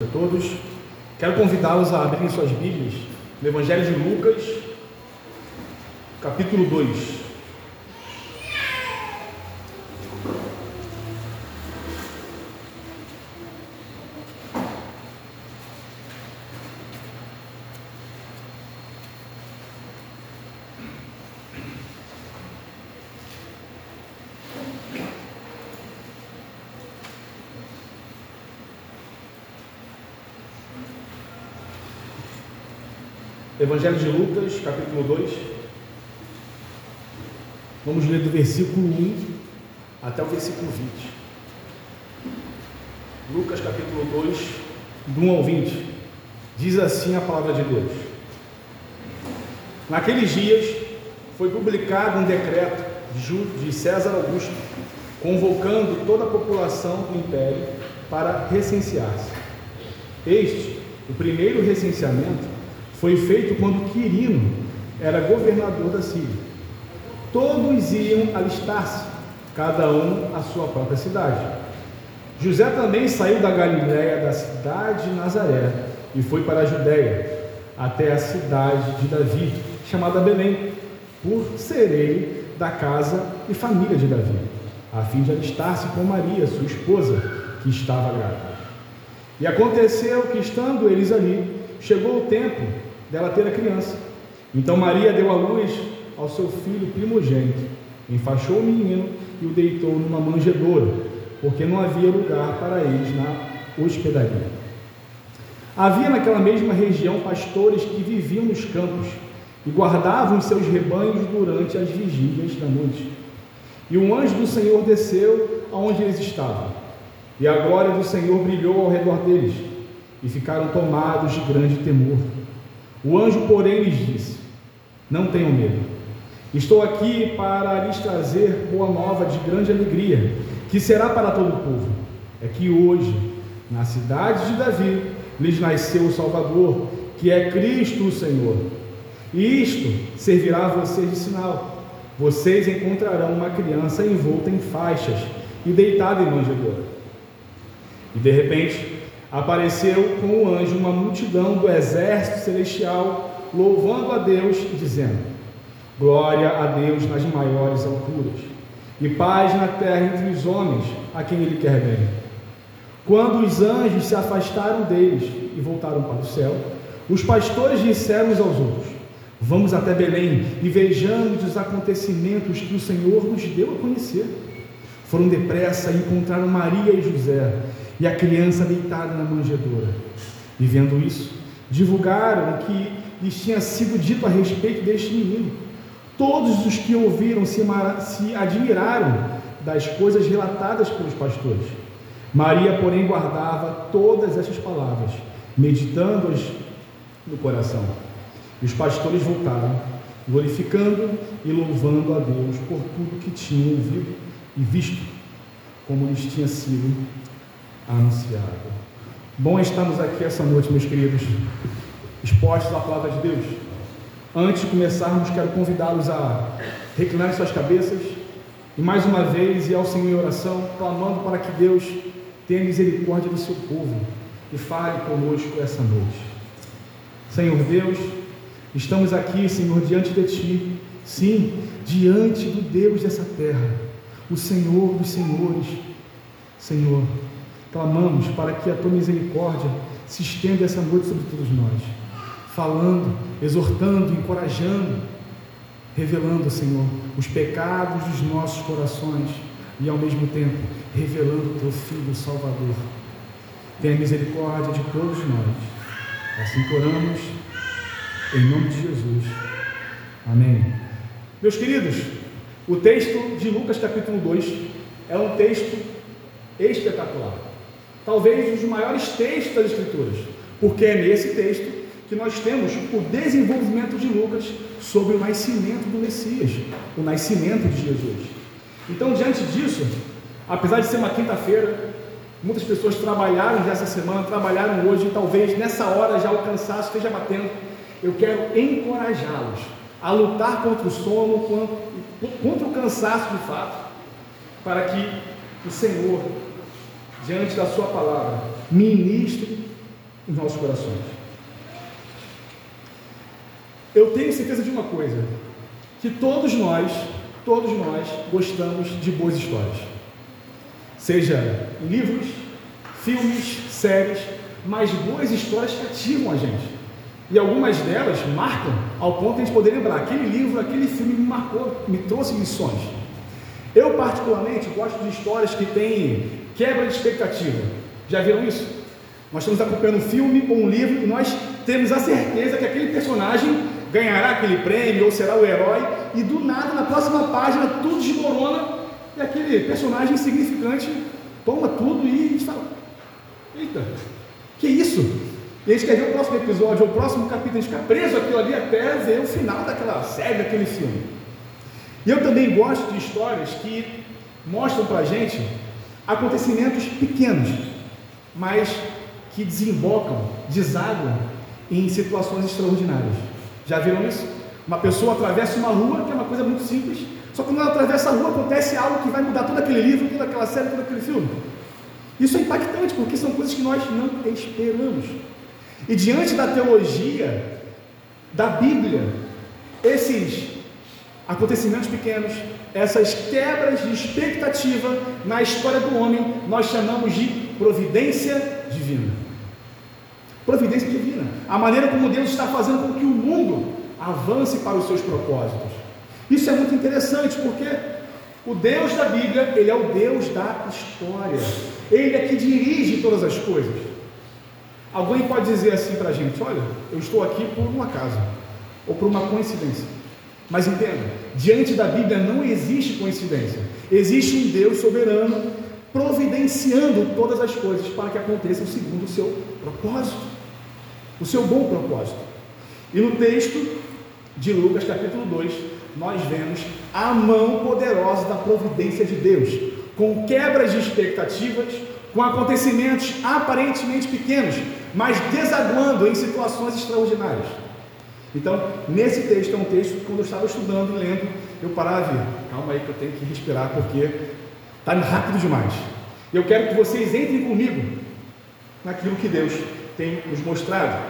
a todos. Quero convidá-los a abrirem suas Bíblias no Evangelho de Lucas, capítulo 2. Evangelho de Lucas, capítulo 2. Vamos ler do versículo 1 até o versículo 20. Lucas, capítulo 2, do 1 ao 20. Diz assim a palavra de Deus: Naqueles dias foi publicado um decreto de César Augusto, convocando toda a população do império para recensear-se. Este, o primeiro recenseamento, foi feito quando Quirino era governador da Síria. Todos iam alistar-se, cada um à sua própria cidade. José também saiu da Galiléia, da cidade de Nazaré, e foi para a Judéia, até a cidade de Davi, chamada Belém, por ser ele da casa e família de Davi, a fim de alistar-se com Maria, sua esposa, que estava grávida. E aconteceu que, estando eles ali, chegou o tempo dela ter a criança. Então Maria deu à luz ao seu filho primogênito, enfaixou o menino e o deitou numa manjedoura, porque não havia lugar para eles na hospedaria. Havia naquela mesma região pastores que viviam nos campos e guardavam seus rebanhos durante as vigílias da noite. E um anjo do Senhor desceu aonde eles estavam, e a glória do Senhor brilhou ao redor deles, e ficaram tomados de grande temor. O anjo, porém, lhes disse: Não tenham medo. Estou aqui para lhes trazer boa nova de grande alegria, que será para todo o povo. É que hoje, na cidade de Davi, lhes nasceu o Salvador, que é Cristo o Senhor. E isto servirá a vocês de sinal. Vocês encontrarão uma criança envolta em faixas e deitada em manjedoura. E de repente, apareceu com o anjo uma multidão do exército celestial, louvando a Deus e dizendo: Glória a Deus nas maiores alturas, e paz na terra entre os homens, a quem Ele quer bem. Quando os anjos se afastaram deles e voltaram para o céu, os pastores disseram uns aos outros: Vamos até Belém e vejamos os acontecimentos que o Senhor nos deu a conhecer. Foram depressa e encontraram Maria e José e a criança deitada na manjedoura. E vendo isso, divulgaram o que lhes tinha sido dito a respeito deste menino. Todos os que ouviram se, se admiraram das coisas relatadas pelos pastores. Maria, porém, guardava todas essas palavras, meditando-as no coração. E os pastores voltaram, glorificando e louvando a Deus por tudo que tinham ouvido e visto, como lhes tinha sido anunciado. Bom estarmos aqui essa noite, meus queridos, expostos à palavra de Deus. Antes de começarmos, quero convidá-los a reclinar suas cabeças e mais uma vez ir ao Senhor em oração, clamando para que Deus tenha misericórdia do seu povo e fale conosco essa noite. Senhor Deus, estamos aqui, Senhor, diante de Ti, sim, diante do Deus dessa terra, o Senhor dos Senhores. Senhor, Clamamos para que a tua misericórdia se estenda essa noite sobre todos nós, falando, exortando, encorajando, revelando, Senhor, os pecados dos nossos corações e ao mesmo tempo revelando o teu Filho Salvador. Tenha misericórdia de todos nós. Assim oramos, em nome de Jesus. Amém. Meus queridos, o texto de Lucas capítulo 2 é um texto espetacular talvez um dos maiores textos das Escrituras, porque é nesse texto que nós temos o desenvolvimento de Lucas sobre o nascimento do Messias, o nascimento de Jesus. Então, diante disso, apesar de ser uma quinta-feira, muitas pessoas trabalharam já essa semana, trabalharam hoje, e talvez nessa hora já o cansaço esteja batendo. Eu quero encorajá-los a lutar contra o sono, contra o cansaço de fato, para que o Senhor diante da Sua palavra, ministre nos nossos corações. Eu tenho certeza de uma coisa, que todos nós, todos nós gostamos de boas histórias. Seja livros, filmes, séries, mas boas histórias cativam a gente. E algumas delas marcam ao ponto de a gente poder lembrar: aquele livro, aquele filme me marcou, me trouxe lições. Eu, particularmente, gosto de histórias que têm quebra de expectativa. Já viram isso? Nós estamos acompanhando um filme ou um livro e nós temos a certeza que aquele personagem ganhará aquele prêmio ou será o herói, e do nada, na próxima página, tudo desmorona e aquele personagem insignificante toma tudo e a gente fala: Eita, que isso? E a gente quer ver o próximo episódio, o próximo capítulo, a gente fica preso aquilo ali até ver o final daquela série, daquele filme. E eu também gosto de histórias que mostram para a gente acontecimentos pequenos, mas que desembocam, desaguam em situações extraordinárias. Já viram isso? Uma pessoa atravessa uma rua, que é uma coisa muito simples, só que quando ela atravessa a rua acontece algo que vai mudar todo aquele livro, toda aquela série, todo aquele filme. Isso é impactante, porque são coisas que nós não esperamos. E diante da teologia, da Bíblia, esses acontecimentos pequenos, essas quebras de expectativa na história do homem, nós chamamos de providência divina. Providência divina. A maneira como Deus está fazendo com que o mundo avance para os seus propósitos. Isso é muito interessante porque o Deus da Bíblia, ele é o Deus da história. Ele é que dirige todas as coisas. Alguém pode dizer assim para a gente: olha, eu estou aqui por um acaso ou por uma coincidência. Mas entenda, diante da Bíblia não existe coincidência. Existe um Deus soberano providenciando todas as coisas para que aconteçam segundo o seu propósito, o seu bom propósito. E no texto de Lucas, capítulo 2, nós vemos a mão poderosa da providência de Deus, com quebras de expectativas, com acontecimentos aparentemente pequenos, mas desaguando em situações extraordinárias. Então, nesse texto, é um texto que quando eu estava estudando e lendo, eu parava e calma aí que eu tenho que respirar porque está rápido demais. Eu quero que vocês entrem comigo naquilo que Deus tem nos mostrado.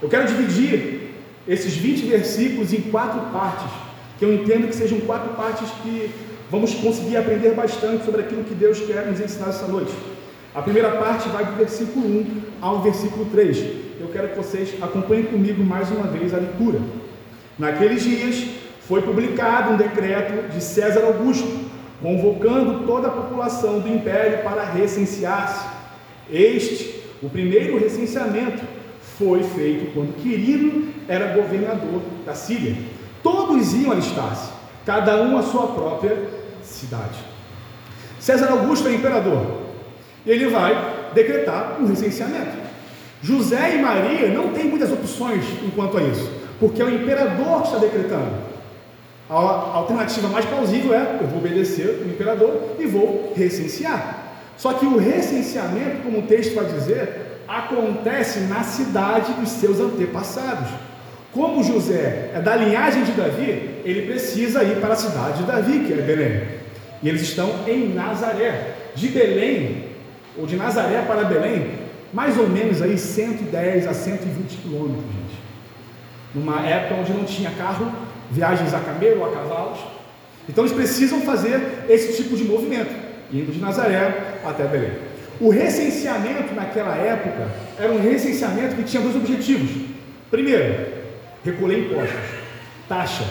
Eu quero dividir esses 20 versículos em quatro partes, que eu entendo que sejam quatro partes que vamos conseguir aprender bastante sobre aquilo que Deus quer nos ensinar essa noite. A primeira parte vai do versículo 1 ao versículo 3. Eu quero que vocês acompanhem comigo mais uma vez a leitura. Naqueles dias foi publicado um decreto de César Augusto, convocando toda a população do império para recensear-se. Este, o primeiro recenseamento, foi feito quando Quirino era governador da Síria. Todos iam alistar-se, cada um a sua própria cidade. César Augusto é imperador, ele vai decretar um recenseamento. José e Maria não têm muitas opções enquanto a isso, porque é o imperador que está decretando. A alternativa mais plausível é: eu vou obedecer o imperador e vou recensear. Só que o recenseamento, como o texto vai dizer, acontece na cidade dos seus antepassados. Como José é da linhagem de Davi, ele precisa ir para a cidade de Davi, que é Belém. E eles estão em Nazaré. De Belém ou de Nazaré para Belém, mais ou menos aí 110 a 120 quilômetros, gente. Numa época onde não tinha carro, viagens a camelo a cavalos. Então eles precisam fazer esse tipo de movimento, indo de Nazaré até Belém. O recenseamento naquela época era um recenseamento que tinha dois objetivos. Primeiro, recolher impostos, taxa.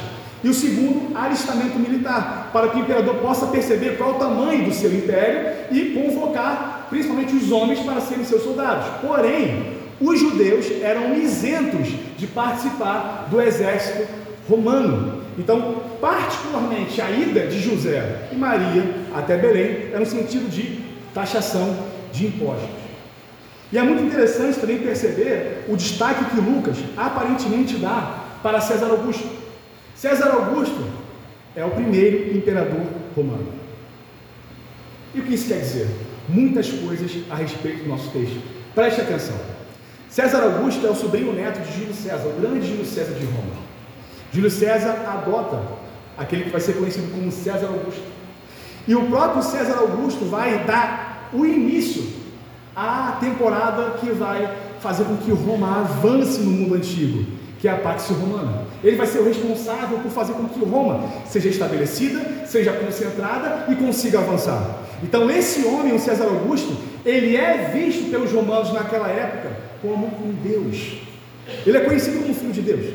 E o segundo, alistamento militar, para que o imperador possa perceber qual o tamanho do seu império e convocar principalmente os homens para serem seus soldados. Porém, os judeus eram isentos de participar do exército romano. Então, particularmente a ida de José e Maria até Belém era no sentido de taxação de impostos. E é muito interessante também perceber o destaque que Lucas aparentemente dá para César Augusto. César Augusto é o primeiro imperador romano. E o que isso quer dizer? Muitas coisas a respeito do nosso texto. Preste atenção. César Augusto é o sobrinho neto de Júlio César, o grande Júlio César de Roma. Júlio César adota aquele que vai ser conhecido como César Augusto. E o próprio César Augusto vai dar o início à temporada que vai fazer com que Roma avance no mundo antigo, que é a Pax Romana. Ele vai ser o responsável por fazer com que Roma seja estabelecida, seja concentrada e consiga avançar. Então, esse homem, o César Augusto, ele é visto pelos romanos naquela época como um Deus. Ele é conhecido como filho de Deus.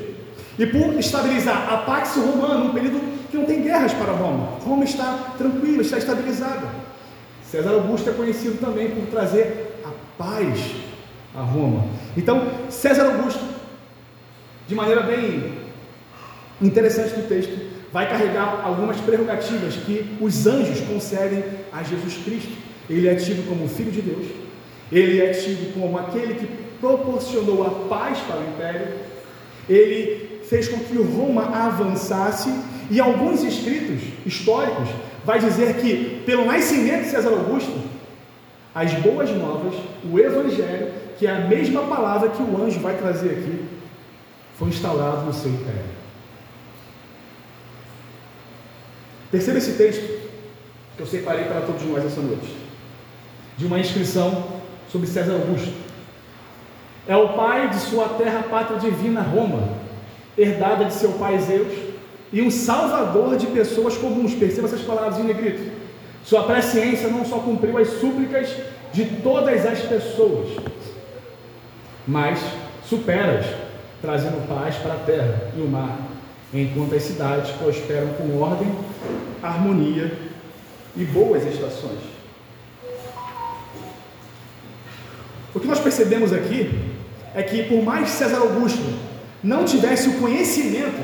E por estabilizar a Pax Romana, um período que não tem guerras para Roma. Roma está tranquila, está estabilizada. César Augusto é conhecido também por trazer a paz a Roma. Então, César Augusto, de maneira bem interessante do texto, vai carregar algumas prerrogativas que os anjos concedem a Jesus Cristo. Ele é tido como filho de Deus, ele é tido como aquele que proporcionou a paz para o império, ele fez com que Roma avançasse, e alguns escritos históricos vai dizer que pelo nascimento de César Augusto, as boas novas, o evangelho, que é a mesma palavra que o anjo vai trazer aqui, foi instaurado no seu império. Perceba esse texto que eu separei para todos nós essa noite, de uma inscrição sobre César Augusto. É o pai de sua terra pátria divina, Roma, herdada de seu pai Zeus, e um salvador de pessoas comuns. Perceba essas palavras em negrito. Sua presciência não só cumpriu as súplicas de todas as pessoas, mas supera-as, trazendo paz para a terra e o mar, enquanto as cidades prosperam com ordem, harmonia e boas estações. O que nós percebemos aqui é que, por mais César Augusto não tivesse o conhecimento,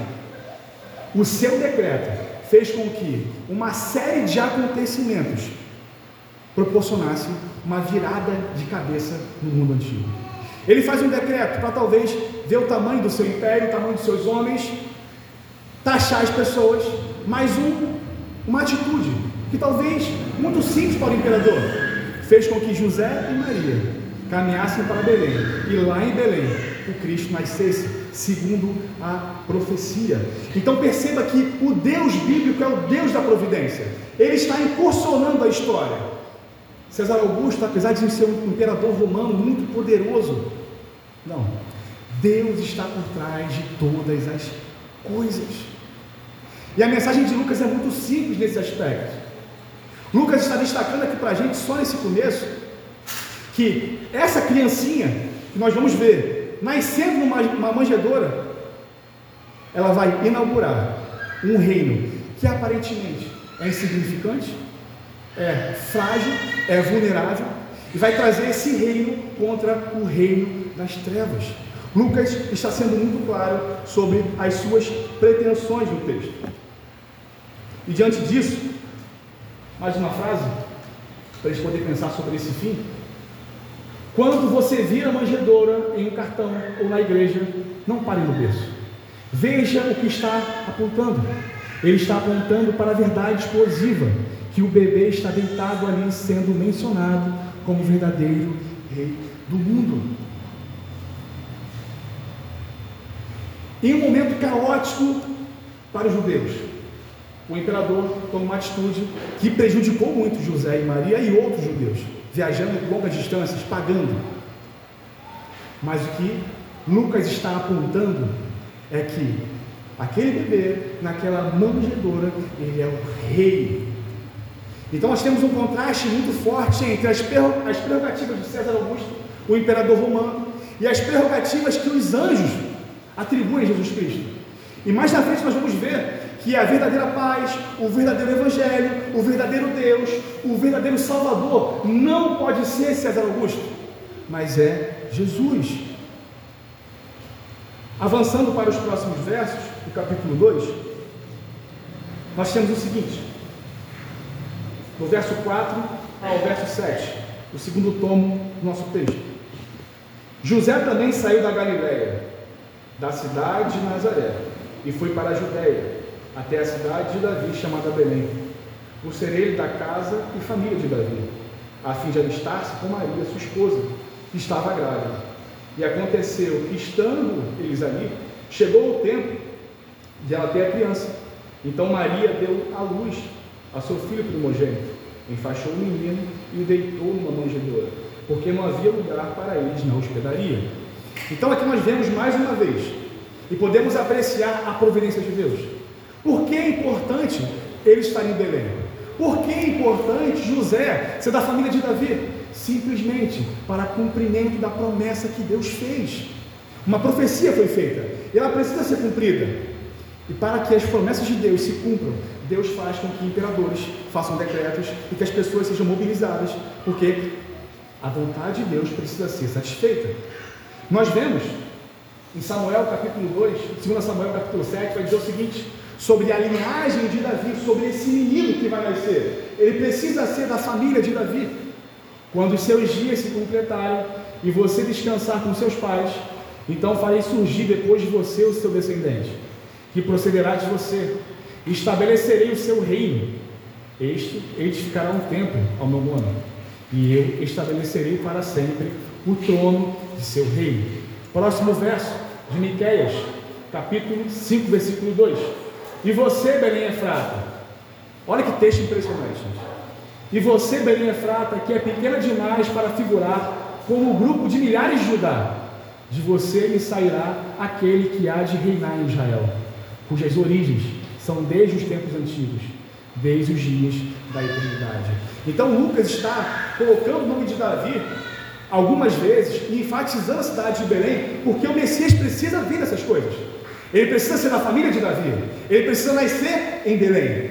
o seu decreto fez com que uma série de acontecimentos proporcionasse uma virada de cabeça no mundo antigo. Ele faz um decreto para talvez ver o tamanho do seu império, o tamanho dos seus homens, taxar as pessoas, mas um, uma atitude que talvez muito simples para o imperador fez com que José e Maria caminhassem para Belém e lá em Belém o Cristo nascesse segundo a profecia. Então perceba que o Deus bíblico é o Deus da providência. Ele está incursionando a história. César Augusto, apesar de ser um imperador romano muito poderoso, não. Deus está por trás de todas as coisas. E a mensagem de Lucas é muito simples nesse aspecto. Lucas está destacando aqui para a gente, só nesse começo, que essa criancinha que nós vamos ver nascendo numa manjedoura, ela vai inaugurar um reino que aparentemente é insignificante, é frágil, é vulnerável e vai trazer esse reino contra o reino das trevas. Lucas está sendo muito claro sobre as suas pretensões no texto. E diante disso, mais uma frase, para eles poderem pensar sobre esse fim. Quando você vira a manjedoura em um cartão ou na igreja, não pare no berço. Veja o que está apontando. Ele está apontando para a verdade explosiva, que o bebê está deitado ali sendo mencionado como verdadeiro rei do mundo. Em um momento caótico para os judeus, o imperador toma uma atitude que prejudicou muito José e Maria e outros judeus, viajando longas distâncias, pagando. Mas o que Lucas está apontando é que aquele bebê, naquela manjedoura, ele é o rei. Então nós temos um contraste muito forte entre as prerrogativas de César Augusto, o imperador romano, e as prerrogativas que os anjos atribuem a Jesus Cristo. E mais na frente nós vamos ver que a verdadeira paz, o verdadeiro Evangelho, o verdadeiro Deus, o verdadeiro Salvador não pode ser César Augusto, mas é Jesus. Avançando para os próximos versos, do capítulo 2, nós temos o seguinte: do verso 4 ao verso 7, o segundo tomo do nosso texto. José também saiu da Galiléia, da cidade de Nazaré, e foi para a Judéia até a cidade de Davi, chamada Belém, por ser ele da casa e família de Davi, a fim de alistar-se com Maria, sua esposa, que estava grávida. E aconteceu que, estando eles ali, chegou o tempo de ela ter a criança. Então Maria deu à luz a seu filho primogênito, enfaixou o menino e o deitou numa manjedoura, porque não havia lugar para eles na hospedaria. Então aqui nós vemos mais uma vez e podemos apreciar a providência de Deus. Por que é importante ele estar em Belém? Por que é importante José ser da família de Davi? Simplesmente para cumprimento da promessa que Deus fez. Uma profecia foi feita, e ela precisa ser cumprida. E para que as promessas de Deus se cumpram, Deus faz com que imperadores façam decretos e que as pessoas sejam mobilizadas, porque a vontade de Deus precisa ser satisfeita. Nós vemos em Samuel capítulo 2, 2 Samuel capítulo 7, vai dizer o seguinte: sobre a linhagem de Davi, sobre esse menino que vai nascer. Ele precisa ser da família de Davi. Quando os seus dias se completarem e você descansar com seus pais, então farei surgir depois de você o seu descendente, que procederá de você, estabelecerei o seu reino. Este edificará um templo ao meu nome, e eu estabelecerei para sempre o trono de seu reino. Próximo verso de Miqueias, capítulo 5, versículo 2. E você, Belém Efrata, olha que texto impressionante, gente. E você, Belém Efrata, que é pequena demais para figurar como o grupo de milhares de Judá, de você me sairá aquele que há de reinar em Israel, cujas origens são desde os tempos antigos, desde os dias da eternidade. Então Lucas está colocando o nome de Davi algumas vezes e enfatizando a cidade de Belém, porque o Messias precisa vir dessas coisas. Ele precisa ser da família de Davi. Ele precisa nascer em Belém.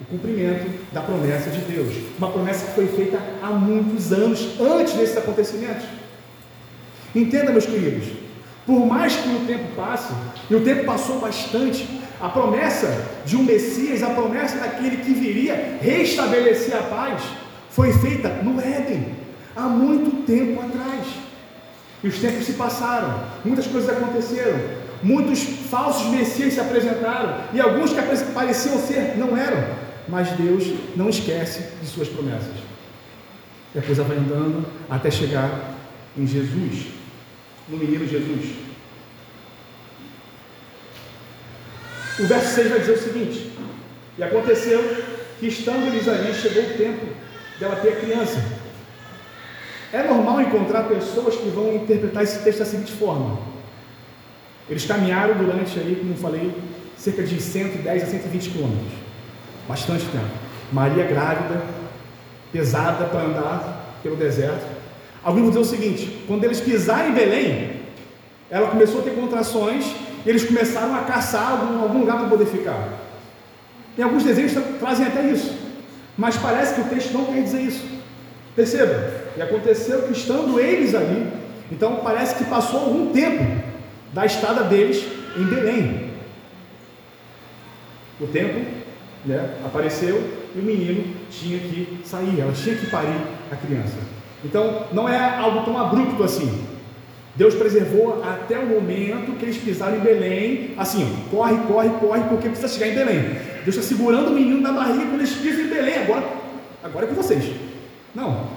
O cumprimento da promessa de Deus. Uma promessa que foi feita há muitos anos antes desses acontecimentos. Entenda, meus queridos, por mais que o tempo passe, e o tempo passou bastante, a promessa de um Messias, a promessa daquele que viria restabelecer a paz, foi feita no Éden, há muito tempo atrás. E os tempos se passaram, muitas coisas aconteceram, muitos falsos Messias se apresentaram, e alguns que pareciam ser não eram, mas Deus não esquece de suas promessas. E a coisa vai andando até chegar em Jesus no menino Jesus. O verso 6 vai dizer o seguinte: E aconteceu que, estando eles ali, chegou o tempo dela ter criança. É normal encontrar pessoas que vão interpretar esse texto da seguinte forma: eles caminharam durante aí, como falei, cerca de 110 a 120 quilômetros, bastante tempo. Maria grávida, pesada para andar pelo deserto. Alguns vão dizer o seguinte: quando eles pisaram em Belém, ela começou a ter contrações e eles começaram a caçar algum, algum lugar para poder ficar. Tem alguns desenhos que trazem até isso, mas parece que o texto não quer dizer isso. Perceba, e aconteceu que estando eles ali, então parece que passou algum tempo da estada deles em Belém. O tempo né, apareceu e o menino tinha que sair, ela tinha que parir a criança. Então, não é algo tão abrupto assim. Deus preservou até o momento que eles pisaram em Belém, assim, corre, corre, corre, porque precisa chegar em Belém. Deus está segurando o menino na barriga quando eles pisam em Belém, agora, agora é com vocês. Não.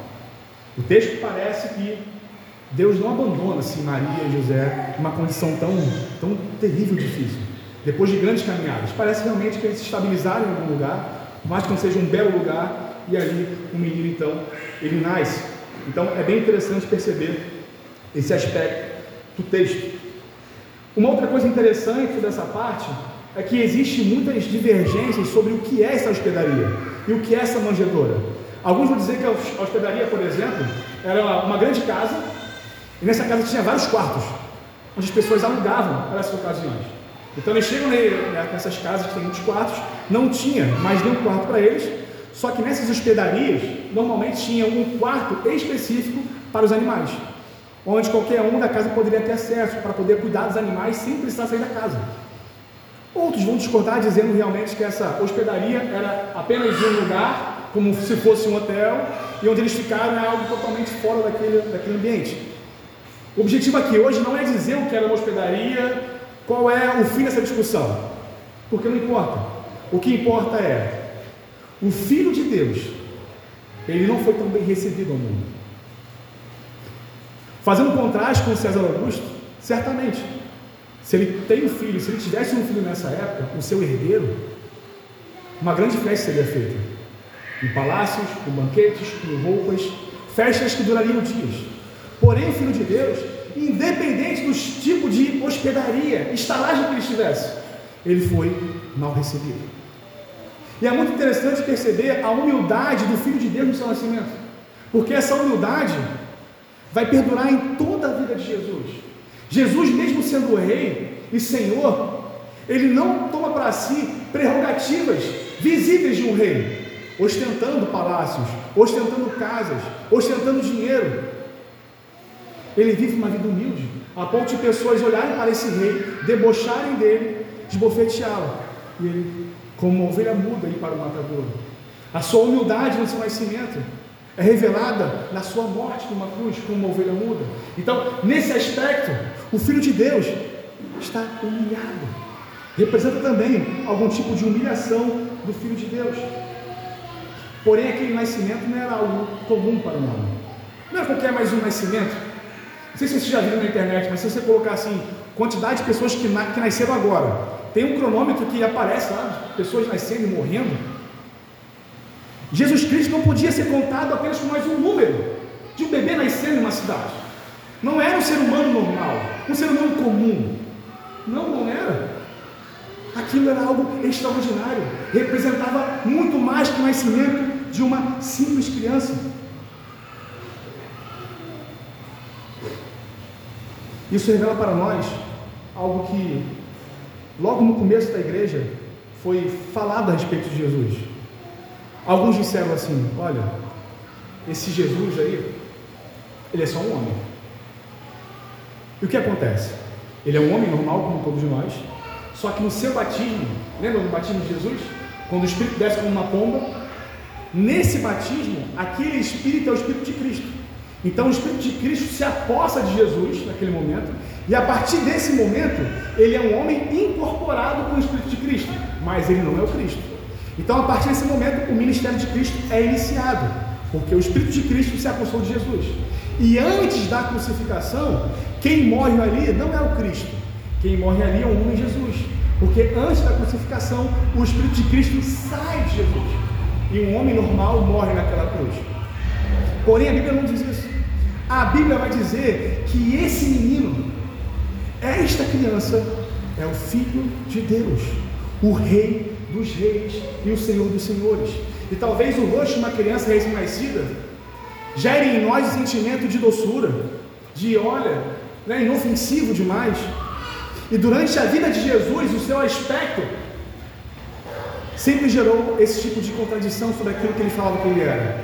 O texto parece que Deus não abandona assim, Maria e José numa condição tão, tão terrível e difícil. Depois de grandes caminhadas. Parece realmente que eles se estabilizaram em algum lugar, mais que não seja um belo lugar, e ali o menino então, ele nasce. Então é bem interessante perceber esse aspecto do texto. Uma outra coisa interessante dessa parte é que existe muitas divergências sobre o que é essa hospedaria e o que é essa manjedoura. Alguns vão dizer que a hospedaria, por exemplo, era uma grande casa e nessa casa tinha vários quartos, onde as pessoas alugavam para essas ocasiões. Então eles chegam nessas casas que tem muitos quartos, não tinha mais nenhum quarto para eles, só que nessas hospedarias, normalmente tinha um quarto específico para os animais, onde qualquer um da casa poderia ter acesso para poder cuidar dos animais sem precisar sair da casa. Outros vão discordar dizendo realmente que essa hospedaria era apenas um lugar, como se fosse um hotel, e onde eles ficaram é algo totalmente fora daquele, daquele ambiente. O objetivo aqui hoje não é dizer o que era uma hospedaria, qual é o fim dessa discussão, porque não importa. O que importa é o Filho de Deus, ele não foi tão bem recebido ao mundo. Fazendo um contraste com César Augusto, certamente, se ele tem um filho, se ele tivesse um filho nessa época, o seu herdeiro, uma grande festa seria feita. Em palácios, com banquetes, com roupas, festas que durariam dias. Porém, o Filho de Deus, independente dos tipos de hospedaria, estalagem que ele estivesse, ele foi mal recebido. E é muito interessante perceber a humildade do Filho de Deus no seu nascimento, porque essa humildade vai perdurar em toda a vida de Jesus. Jesus, mesmo sendo rei e senhor, ele não toma para si prerrogativas visíveis de um rei, ostentando palácios, ostentando casas, ostentando dinheiro. Ele vive uma vida humilde, a ponto de pessoas olharem para esse rei, debocharem dele, esbofeteá-lo. E ele, como uma ovelha muda, ir para o matadouro. A sua humildade no seu nascimento é revelada na sua morte numa cruz, como uma ovelha muda. Então, nesse aspecto, o Filho de Deus está humilhado. Representa também algum tipo de humilhação do Filho de Deus. Porém, aquele nascimento não era algo comum para o homem. Não era qualquer mais um nascimento. Sei se você já viu na internet, mas se você colocar assim, quantidade de pessoas que, na, que nasceram agora, tem um cronômetro que aparece lá, pessoas nascendo e morrendo. Jesus Cristo não podia ser contado apenas com mais um número de um bebê nascendo em uma cidade. Não era um ser humano normal, um ser humano comum. Não, não era. Aquilo era algo extraordinário, representava muito mais que o nascimento de uma simples criança. Isso revela para nós algo que, logo no começo da igreja, foi falado a respeito de Jesus. Alguns disseram assim: Olha, esse Jesus aí, ele é só um homem. E o que acontece? Ele é um homem normal, como todos nós, só que no seu batismo, lembra do batismo de Jesus? Quando o Espírito desce como uma pomba, nesse batismo, aquele Espírito é o Espírito de Cristo. Então o Espírito de Cristo se aposta de Jesus naquele momento, e a partir desse momento, ele é um homem incorporado com o Espírito de Cristo, mas ele não é o Cristo. Então, a partir desse momento, o ministério de Cristo é iniciado, porque o Espírito de Cristo se apossou de Jesus. E antes da crucificação, quem morre ali não é o Cristo, quem morre ali é o homem Jesus. Porque antes da crucificação, o Espírito de Cristo sai de Jesus. E um homem normal morre naquela cruz. Porém, a Bíblia não diz isso. A Bíblia vai dizer que esse menino, esta criança, é o Filho de Deus, o Rei dos Reis e o Senhor dos Senhores. E talvez o rosto de uma criança recém-nascida gere em nós o sentimento de doçura, de olha, né, inofensivo demais. E durante a vida de Jesus, o seu aspecto sempre gerou esse tipo de contradição sobre aquilo que ele falava que ele era.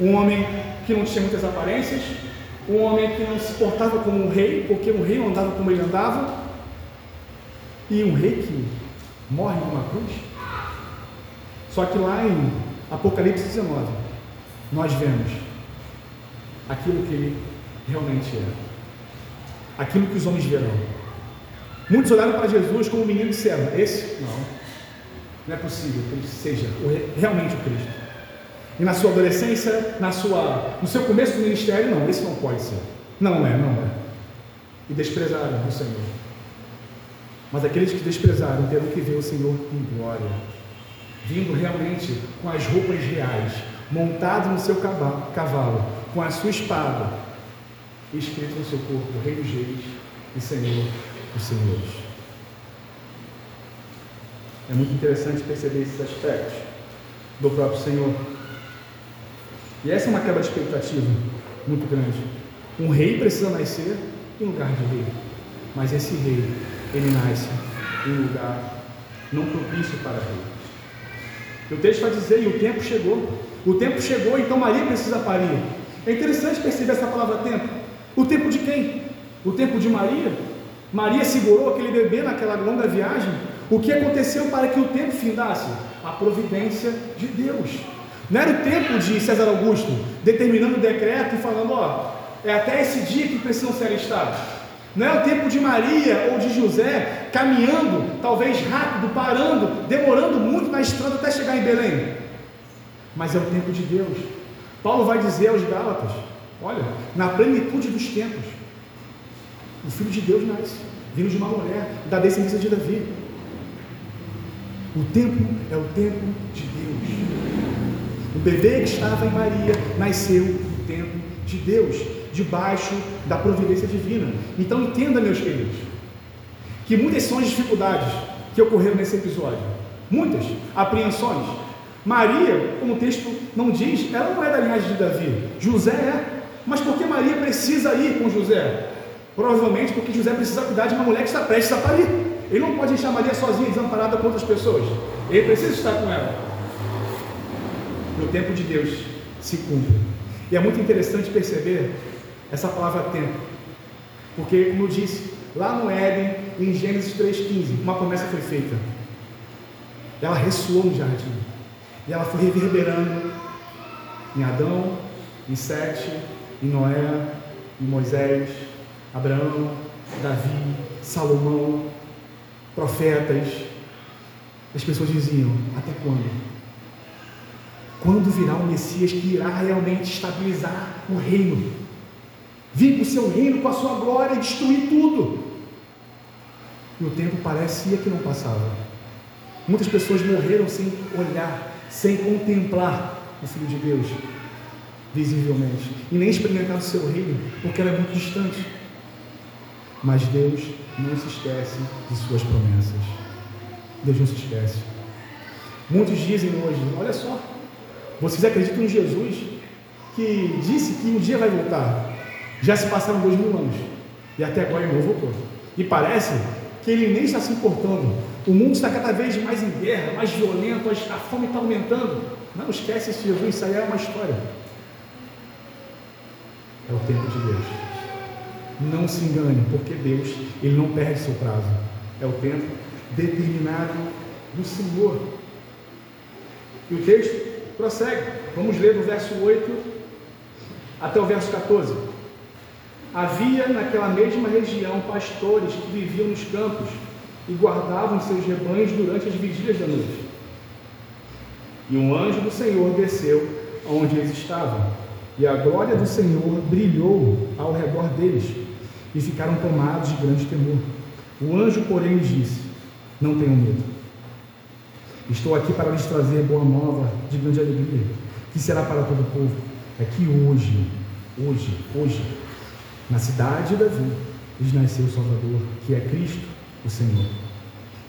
Um homem que não tinha muitas aparências, um homem que não se portava como um rei, porque um rei não andava como ele andava, e um rei que morre numa cruz. Só que lá em Apocalipse 19, nós vemos aquilo que ele realmente é, aquilo que os homens verão. Muitos olharam para Jesus como um menino e disseram: Esse não, não é possível que ele seja realmente o Cristo. E na sua adolescência, na sua, no seu começo do ministério, não, esse não pode ser. Não é, não é. E desprezaram o Senhor. Mas aqueles que desprezaram terão que ver o Senhor em glória, vindo realmente com as roupas reais, montado no seu cavalo, com a sua espada, escrito no seu corpo, Rei dos Reis e Senhor dos senhores. É muito interessante perceber esses aspectos do próprio Senhor. E essa é uma quebra de expectativa muito grande. Um rei precisa nascer em lugar de rei, mas esse rei, ele nasce em lugar não propício para rei. O texto vai dizer, e o tempo chegou. O tempo chegou, então Maria precisa parir. É interessante perceber essa palavra tempo. O tempo de quem? O tempo de Maria? Maria segurou aquele bebê naquela longa viagem. O que aconteceu para que o tempo findasse? A providência de Deus. Não era o tempo de César Augusto determinando o decreto e falando: ó, é até esse dia que precisam ser alistados. Não é o tempo de Maria ou de José caminhando, talvez rápido, parando, demorando muito na estrada até chegar em Belém. Mas é o tempo de Deus. Paulo vai dizer aos Gálatas: olha, na plenitude dos tempos, o Filho de Deus nasce, vindo de uma mulher, da descendência de Davi. O tempo é o tempo de Deus. O bebê que estava em Maria nasceu no tempo de Deus, debaixo da providência divina. Então entenda, meus queridos, que muitas são as dificuldades que ocorreram nesse episódio. Muitas apreensões. Maria, como o texto não diz, ela não é da linhagem de Davi. José é. Mas por que Maria precisa ir com José? Provavelmente porque José precisa cuidar de uma mulher que está prestes a parir. Ele não pode deixar Maria sozinha, desamparada com outras pessoas. Ele precisa estar com ela. No tempo de Deus se cumpre. E é muito interessante perceber essa palavra tempo. Porque, como eu disse, lá no Éden, em Gênesis 3,15, uma promessa foi feita. Ela ressoou no jardim. E ela foi reverberando em Adão, em Sete, em Noé, em Moisés, Abraão, Davi, Salomão, profetas. As pessoas diziam: até quando? Quando virá o Messias que irá realmente estabilizar o reino? Vir com o seu reino, com a sua glória e destruir tudo. E o tempo parecia que não passava. Muitas pessoas morreram sem olhar, sem contemplar o Filho de Deus, visivelmente, e nem experimentar o seu reino, porque era muito distante. Mas Deus não se esquece de suas promessas. Deus não se esquece. Muitos dizem hoje: olha só, vocês acreditam em Jesus que disse que um dia vai voltar? Já se passaram dois mil anos e até agora ele não voltou. E parece que ele nem está se importando. O mundo está cada vez mais em guerra, mais violento, a fome está aumentando. Não esquece esse Jesus, isso aí é uma história. É o tempo de Deus. Não se engane, porque Deus, Ele não perde seu prazo. É o tempo determinado do Senhor. E o texto prossegue. Vamos ler do verso 8 até o verso 14. Havia naquela mesma região pastores que viviam nos campos e guardavam seus rebanhos durante as vigílias da noite. E um anjo do Senhor desceu onde eles estavam, e a glória do Senhor brilhou ao redor deles, e ficaram tomados de grande temor. O anjo, porém, lhes disse: Não tenham medo. Estou aqui para lhes trazer boa nova de grande alegria, que será para todo o povo. É que hoje, hoje, hoje, na cidade de Davi, lhes nasceu o Salvador, que é Cristo, o Senhor.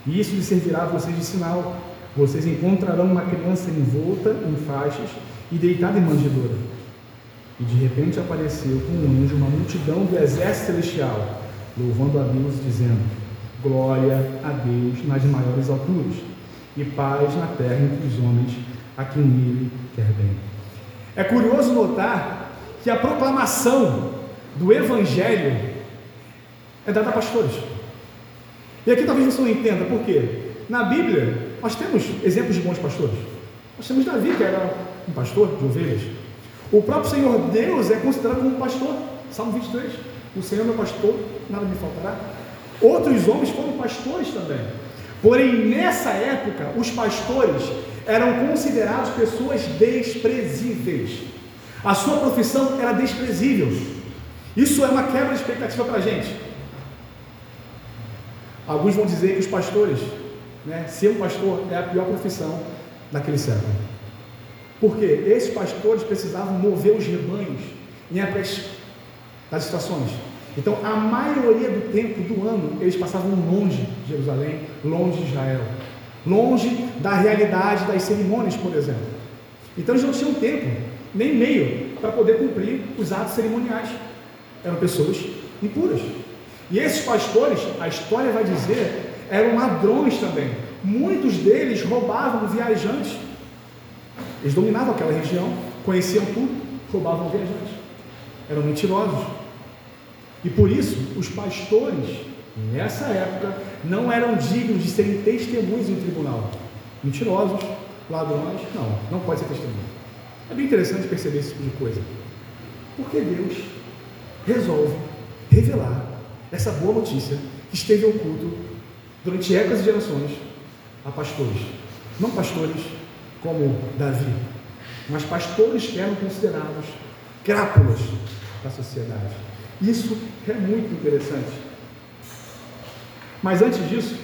E isso lhes servirá a vocês de sinal. Vocês encontrarão uma criança envolta em faixas e deitada em manjedoura. E de repente apareceu com um anjo uma multidão do exército celestial, louvando a Deus, dizendo: Glória a Deus nas maiores alturas, e paz na terra entre os homens a quem ele quer bem. É curioso notar que a proclamação do Evangelho é dada a pastores. E aqui talvez você não entenda por quê. Na Bíblia, nós temos exemplos de bons pastores. Nós temos Davi, que era um pastor de ovelhas. O próprio Senhor Deus é considerado como um pastor. Salmo 23. O Senhor é meu pastor, nada me faltará. Outros homens foram pastores também. Porém, nessa época, os pastores eram considerados pessoas desprezíveis. A sua profissão era desprezível. Isso é uma quebra de expectativa para a gente. Alguns vão dizer que os pastores, né, ser um pastor é a pior profissão daquele século. Porque esses pastores precisavam mover os rebanhos em épocas das estações. Então, a maioria do tempo do ano, eles passavam longe de Jerusalém, longe de Israel, longe da realidade das cerimônias, por exemplo. Então, eles não tinham tempo, nem meio, para poder cumprir os atos cerimoniais. Eram pessoas impuras. E esses pastores, a história vai dizer, eram ladrões também. Muitos deles roubavam viajantes. Eles dominavam aquela região, conheciam tudo, roubavam viajantes. Eram mentirosos. E por isso, os pastores, nessa época, não eram dignos de serem testemunhos em tribunal. Mentirosos, ladrões, não, não pode ser testemunho. É bem interessante perceber esse tipo de coisa. Porque Deus resolve revelar essa boa notícia que esteve oculto durante épocas e gerações a pastores. Não pastores como Davi, mas pastores que eram considerados crápulas da sociedade. Isso é muito interessante. Mas antes disso,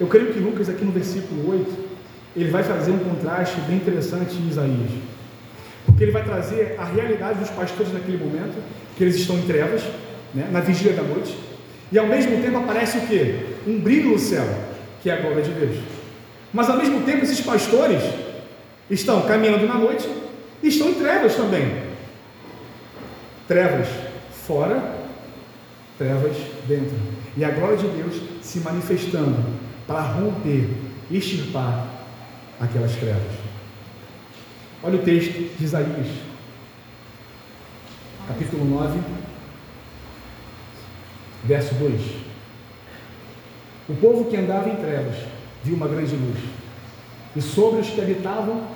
eu creio que Lucas, aqui no versículo 8, ele vai fazer um contraste bem interessante em Isaías. Porque ele vai trazer a realidade dos pastores naquele momento, que eles estão em trevas, né, na vigília da noite, e ao mesmo tempo aparece o que? Um brilho no céu, que é a glória de Deus. Mas ao mesmo tempo esses pastores estão caminhando na noite e estão em trevas também. Trevas fora, trevas dentro. E a glória de Deus se manifestando para romper, extirpar aquelas trevas. Olha o texto de Isaías, capítulo 9, verso 2. O povo que andava em trevas viu uma grande luz, e sobre os que habitavam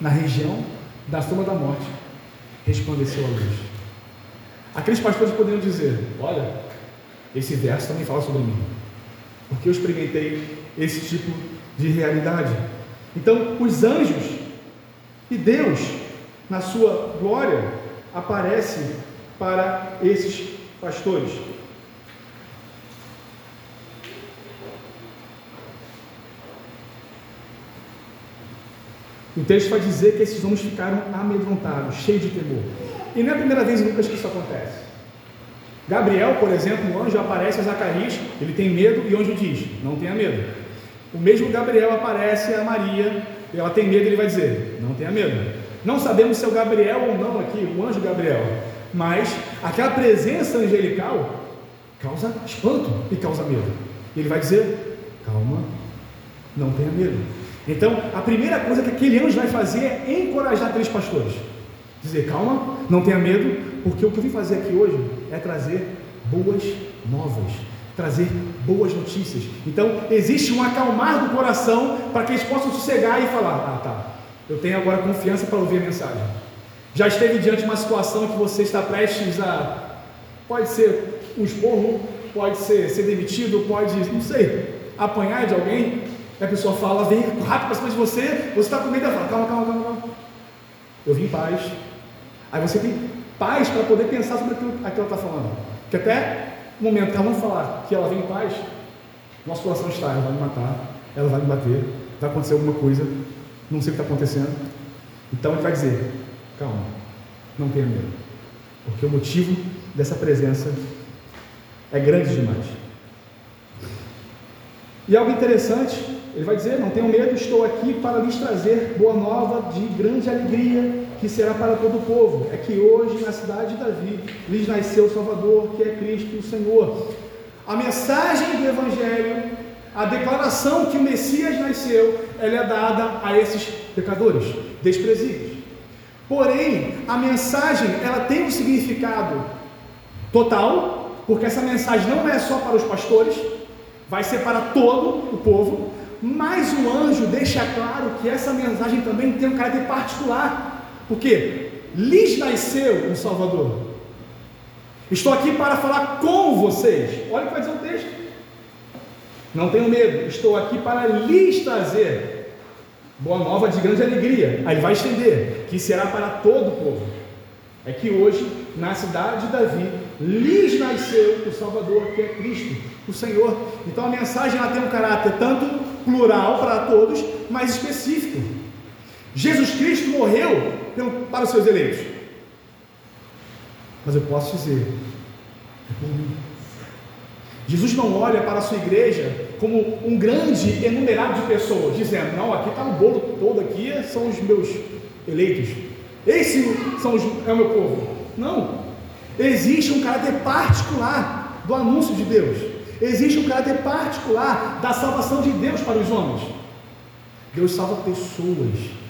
na região da sombra da morte resplandeceu a luz. Aqueles pastores poderiam dizer: Olha, esse verso também fala sobre mim, porque eu experimentei esse tipo de realidade. Então, os anjos e Deus, na sua glória, aparece para esses pastores. O texto vai dizer que esses homens ficaram amedrontados, cheios de temor. E não é a primeira vez em Lucas que isso acontece. Gabriel, por exemplo, o anjo aparece a Zacarias, ele tem medo e o anjo diz: Não tenha medo. O mesmo Gabriel aparece a Maria ela tem medo, ele vai dizer: não tenha medo. Não sabemos se é o Gabriel ou não aqui, o anjo Gabriel, mas aquela presença angelical causa espanto e causa medo. E ele vai dizer: calma, não tenha medo. Então, a primeira coisa que aquele anjo vai fazer é encorajar aqueles pastores. Dizer, calma, não tenha medo, porque o que eu vim fazer aqui hoje é trazer boas novas trazer boas notícias. Então, existe um acalmar do coração para que eles possam sossegar e falar: Ah, tá, eu tenho agora confiança para ouvir a mensagem. Já esteve diante de uma situação que você está prestes a. Pode ser um esporro, pode ser ser demitido, pode, não sei, apanhar de alguém. A pessoa fala, vem rápido para cima de você, você está com medo, ela fala: calma, calma, calma, calma. Eu vim em paz. Aí você tem paz para poder pensar sobre aquilo, aquilo que ela está falando. Que até no momento que ela não falar que ela vem em paz, nosso coração está, ela vai me matar, ela vai me bater, vai acontecer alguma coisa, não sei o que está acontecendo. Então ele vai dizer: calma, não tenha medo, porque o motivo dessa presença é grande demais. E algo interessante, ele vai dizer: Não tenham medo, estou aqui para lhes trazer boa nova de grande alegria que será para todo o povo. É que hoje, na cidade de Davi, lhes nasceu o Salvador, que é Cristo o Senhor. A mensagem do Evangelho, a declaração que o Messias nasceu, ela é dada a esses pecadores, desprezíveis. Porém, a mensagem, ela tem um significado total, porque essa mensagem não é só para os pastores, vai ser para todo o povo, mas o anjo deixa claro que essa mensagem também tem um caráter particular. Porque lhes nasceu um Salvador. Estou aqui para falar com vocês. Olha o que vai dizer o texto. Não tenham medo, estou aqui para lhes trazer boa nova de grande alegria. Aí vai estender, que será para todo o povo. É que hoje, na cidade de Davi, lhes nasceu o Salvador, que é Cristo, o Senhor. Então a mensagem ela tem um caráter tanto plural para todos, mas específico. Jesus Cristo morreu para os seus eleitos. Mas eu posso dizer, é por mim. Jesus não olha para a sua igreja como um grande enumerado de pessoas, dizendo, não, aqui está o bolo todo, aqui são os meus eleitos. Esse são os, é o meu povo. Não. Existe um caráter particular do anúncio de Deus. Existe um caráter particular da salvação de Deus para os homens. Deus salva pessoas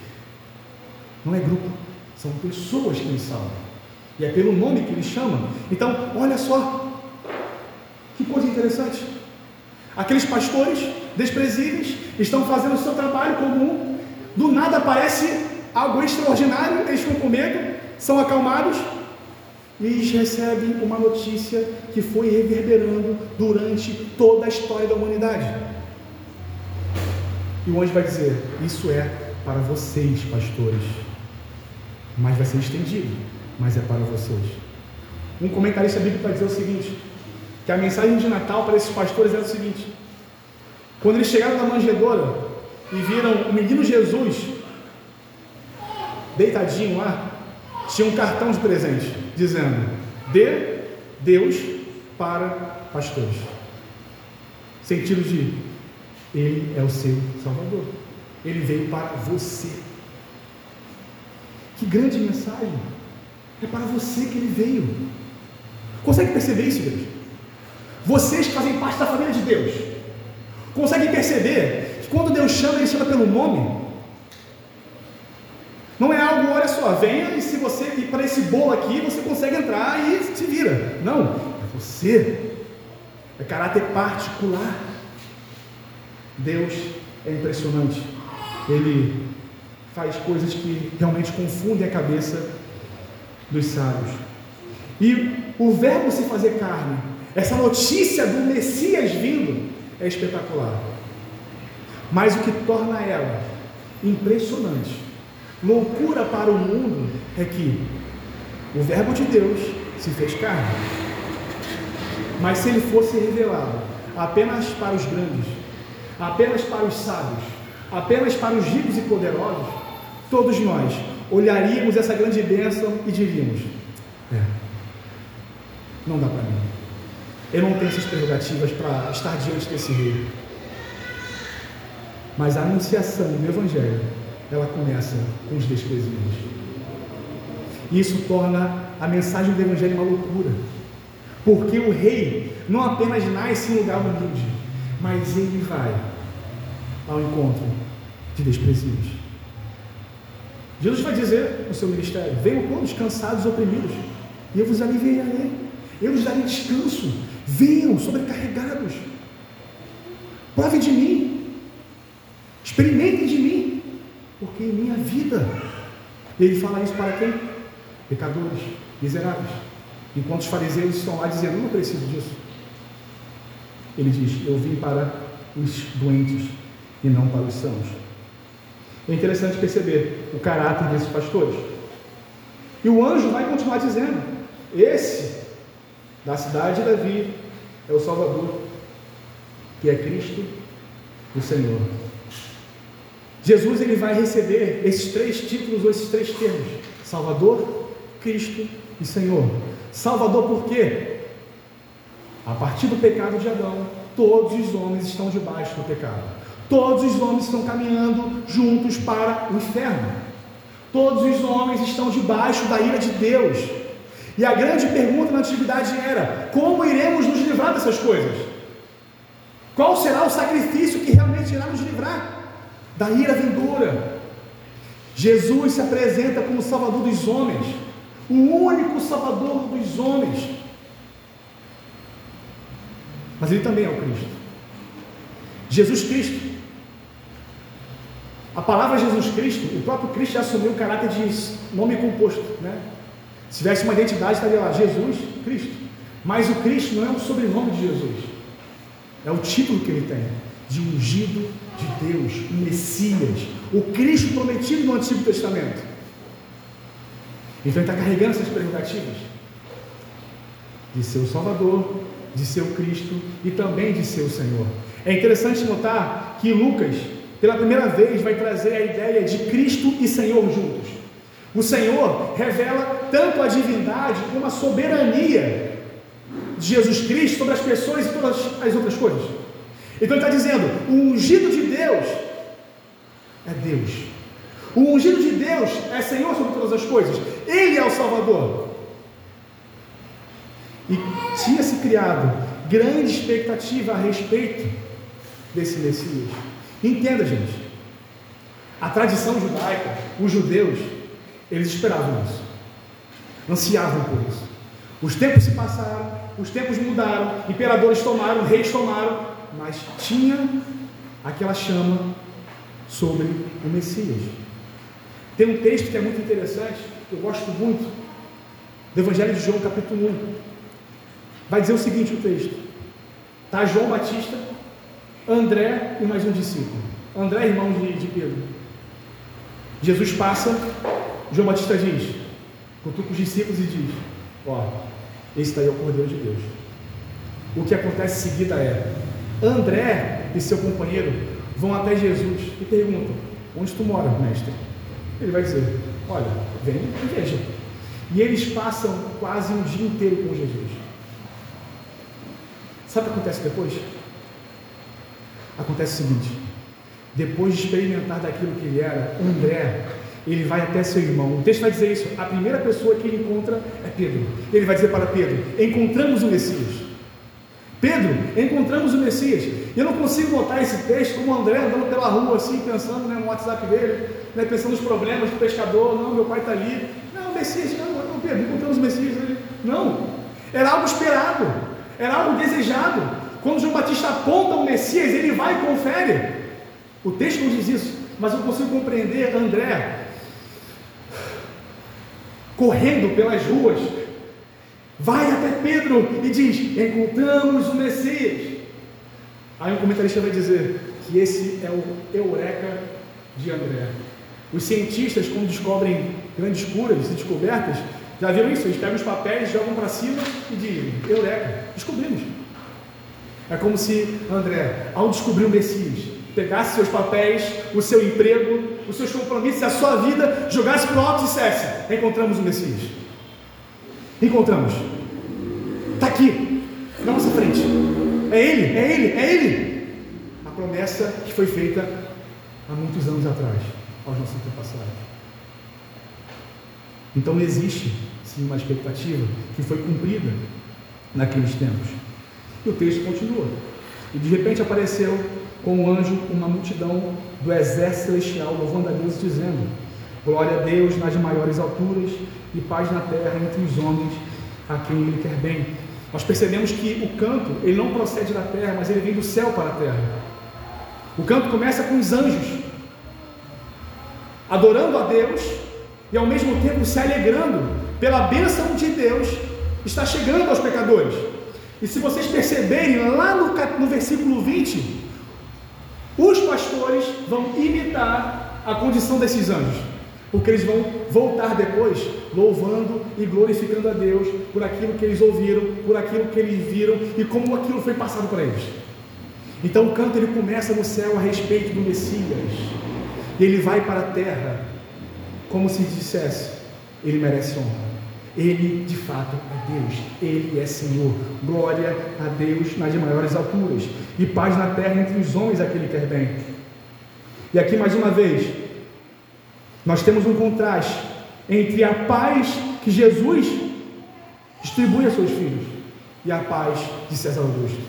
não é grupo, são pessoas que ele salva. E é pelo nome que ele chama. Então, olha só, que coisa interessante. Aqueles pastores desprezíveis estão fazendo o seu trabalho comum, do nada aparece algo extraordinário, eles ficam com medo, são acalmados eles recebem uma notícia que foi reverberando durante toda a história da humanidade. E o anjo vai dizer: Isso é para vocês, pastores mas vai ser estendido, mas é para vocês. Um comentarista bíblico vai dizer o seguinte: que a mensagem de Natal para esses pastores era o seguinte: quando eles chegaram na manjedoura e viram o menino Jesus deitadinho lá, tinha um cartão de presente dizendo: dê Deus para pastores. Sentido de Ele é o seu Salvador. Ele veio para você. Que grande mensagem! É para você que ele veio. Consegue perceber isso, igreja? Vocês que fazem parte da família de Deus, conseguem perceber que quando Deus chama, Ele chama pelo nome? Não é algo, olha só, venha e se você ir para esse bolo aqui, você consegue entrar e se vira. Não, é você. É caráter particular. Deus é impressionante. Ele faz coisas que realmente confundem a cabeça dos sábios. E o verbo se fazer carne, essa notícia do Messias vindo, é espetacular. Mas o que torna ela impressionante, loucura para o mundo, é que o Verbo de Deus se fez carne. Mas se ele fosse revelado apenas para os grandes, apenas para os sábios, apenas para os ricos e poderosos, todos nós olharíamos essa grande bênção e diríamos: é, não dá para mim. Eu não tenho essas prerrogativas para estar diante desse rei. Mas a anunciação do Evangelho, ela começa com os desprezíveis. E isso torna a mensagem do Evangelho uma loucura. Porque o rei não apenas nasce em lugar humilde, mas ele vai ao encontro de desprezíveis. Jesus vai dizer no seu ministério: Venham todos cansados e oprimidos, e eu vos aliviarei, eu vos darei descanso. Venham sobrecarregados, prove de mim, experimentem de mim, porque em minha vida, ele fala isso para quem? Pecadores, miseráveis. Enquanto os fariseus estão lá dizendo: Não preciso disso. Ele diz: Eu vim para os doentes e não para os sãos. É interessante perceber o caráter desses pastores. E o anjo vai continuar dizendo: Esse da cidade de Davi é o Salvador, que é Cristo, o Senhor. Jesus ele vai receber esses três títulos ou esses três termos: Salvador, Cristo e Senhor. Salvador por quê? A partir do pecado de Adão, todos os homens estão debaixo do pecado. Todos os homens estão caminhando juntos para o inferno. Todos os homens estão debaixo da ira de Deus. E a grande pergunta na antiguidade era: como iremos nos livrar dessas coisas? Qual será o sacrifício que realmente irá nos livrar da ira vindoura? Jesus se apresenta como Salvador dos homens, o único Salvador dos homens. Mas ele também é o Cristo. Jesus Cristo a palavra Jesus Cristo, o próprio Cristo já assumiu o caráter de nome composto, né? Se tivesse uma identidade, estaria lá, Jesus Cristo. Mas o Cristo não é o sobrenome de Jesus, é o título que ele tem, de ungido de Deus, o Messias, o Cristo prometido no Antigo Testamento. Então ele está carregando essas prerrogativas de ser o Salvador, de ser o Cristo e também de ser o Senhor. É interessante notar que Lucas pela primeira vez, vai trazer a ideia de Cristo e Senhor juntos. O Senhor revela tanto a divindade como a soberania de Jesus Cristo sobre as pessoas e todas as outras coisas. Então ele está dizendo: o ungido de Deus é Deus. O ungido de Deus é Senhor sobre todas as coisas. Ele é o Salvador. E tinha se criado grande expectativa a respeito desse Messias. Entenda, gente. A tradição judaica, os judeus, eles esperavam isso. Ansiavam por isso. Os tempos se passaram, os tempos mudaram, imperadores tomaram, reis tomaram, mas tinha aquela chama sobre o Messias. Tem um texto que é muito interessante, que eu gosto muito, do Evangelho de João, capítulo 1. Vai dizer o seguinte: o texto. Está João Batista André e mais um discípulo. André, irmão de, de Pedro. Jesus passa, João Batista diz, cutuca os discípulos e diz: Ó, esse daí é o Cordeiro de Deus. O que acontece em seguida é: André e seu companheiro vão até Jesus e perguntam: Onde tu mora, mestre? Ele vai dizer: Olha, vem e veja. E eles passam quase um dia inteiro com Jesus. Sabe o que acontece depois? Acontece o seguinte: depois de experimentar daquilo que ele era, André, ele vai até seu irmão. O texto vai dizer isso. A primeira pessoa que ele encontra é Pedro. Ele vai dizer para Pedro: Encontramos o Messias. Pedro, encontramos o Messias. Eu não consigo botar esse texto como André andando pela rua, assim, pensando né, no WhatsApp dele, né, pensando nos problemas do pescador. Não, meu pai está ali. Não, Messias, não, não, Pedro, encontramos o Messias. Não, era algo esperado, era algo desejado. Quando João Batista aponta o Messias, ele vai e confere. O texto não diz isso, mas eu consigo compreender André correndo pelas ruas, vai até Pedro e diz: Encontramos o Messias. Aí um comentarista vai dizer que esse é o eureka de André. Os cientistas, quando descobrem grandes curas e descobertas, já viram isso? Eles pegam os papéis, jogam para cima e dizem: Eureka, descobrimos. É como se André, ao descobrir o Messias, pegasse seus papéis, o seu emprego, os seus compromissos, a sua vida, jogasse para o alto e dissesse: Encontramos o Messias. Encontramos. Está aqui, na nossa frente. É Ele, é Ele, é Ele. A promessa que foi feita há muitos anos atrás, aos nossos antepassados. Então existe sim uma expectativa que foi cumprida naqueles tempos. E o texto continua. E de repente apareceu com o anjo uma multidão do exército celestial, louvando a Deus, dizendo: Glória a Deus nas maiores alturas e paz na terra entre os homens a quem Ele quer bem. Nós percebemos que o canto, ele não procede da terra, mas ele vem do céu para a terra. O canto começa com os anjos, adorando a Deus e ao mesmo tempo se alegrando pela bênção de Deus está chegando aos pecadores. E se vocês perceberem lá no, no versículo 20, os pastores vão imitar a condição desses anjos, porque eles vão voltar depois louvando e glorificando a Deus por aquilo que eles ouviram, por aquilo que eles viram e como aquilo foi passado para eles. Então o canto ele começa no céu a respeito do Messias, e ele vai para a terra, como se dissesse: ele merece honra. Ele de fato é Deus, Ele é Senhor. Glória a Deus nas maiores alturas e paz na terra entre os homens a que quer bem. E aqui mais uma vez, nós temos um contraste entre a paz que Jesus distribui a seus filhos e a paz de César Augusto.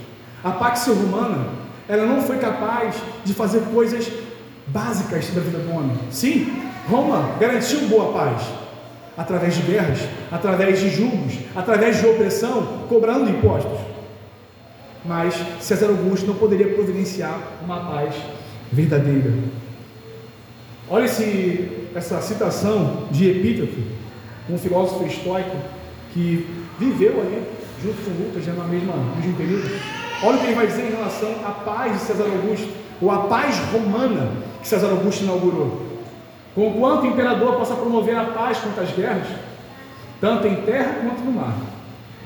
A paz romana, ela não foi capaz de fazer coisas básicas sobre a vida do homem. Sim, Roma garantiu boa paz, através de guerras, através de julgos, através de opressão, cobrando impostos. Mas César Augusto não poderia providenciar uma paz verdadeira. Olha esse, essa citação de Epíteto, um filósofo estoico que viveu ali junto com Lucas, já na mesma, no mesmo período. Olha o que ele vai dizer em relação à paz de César Augusto, ou à paz romana que César Augusto inaugurou. Conquanto o imperador possa promover a paz contra as guerras, tanto em terra quanto no mar,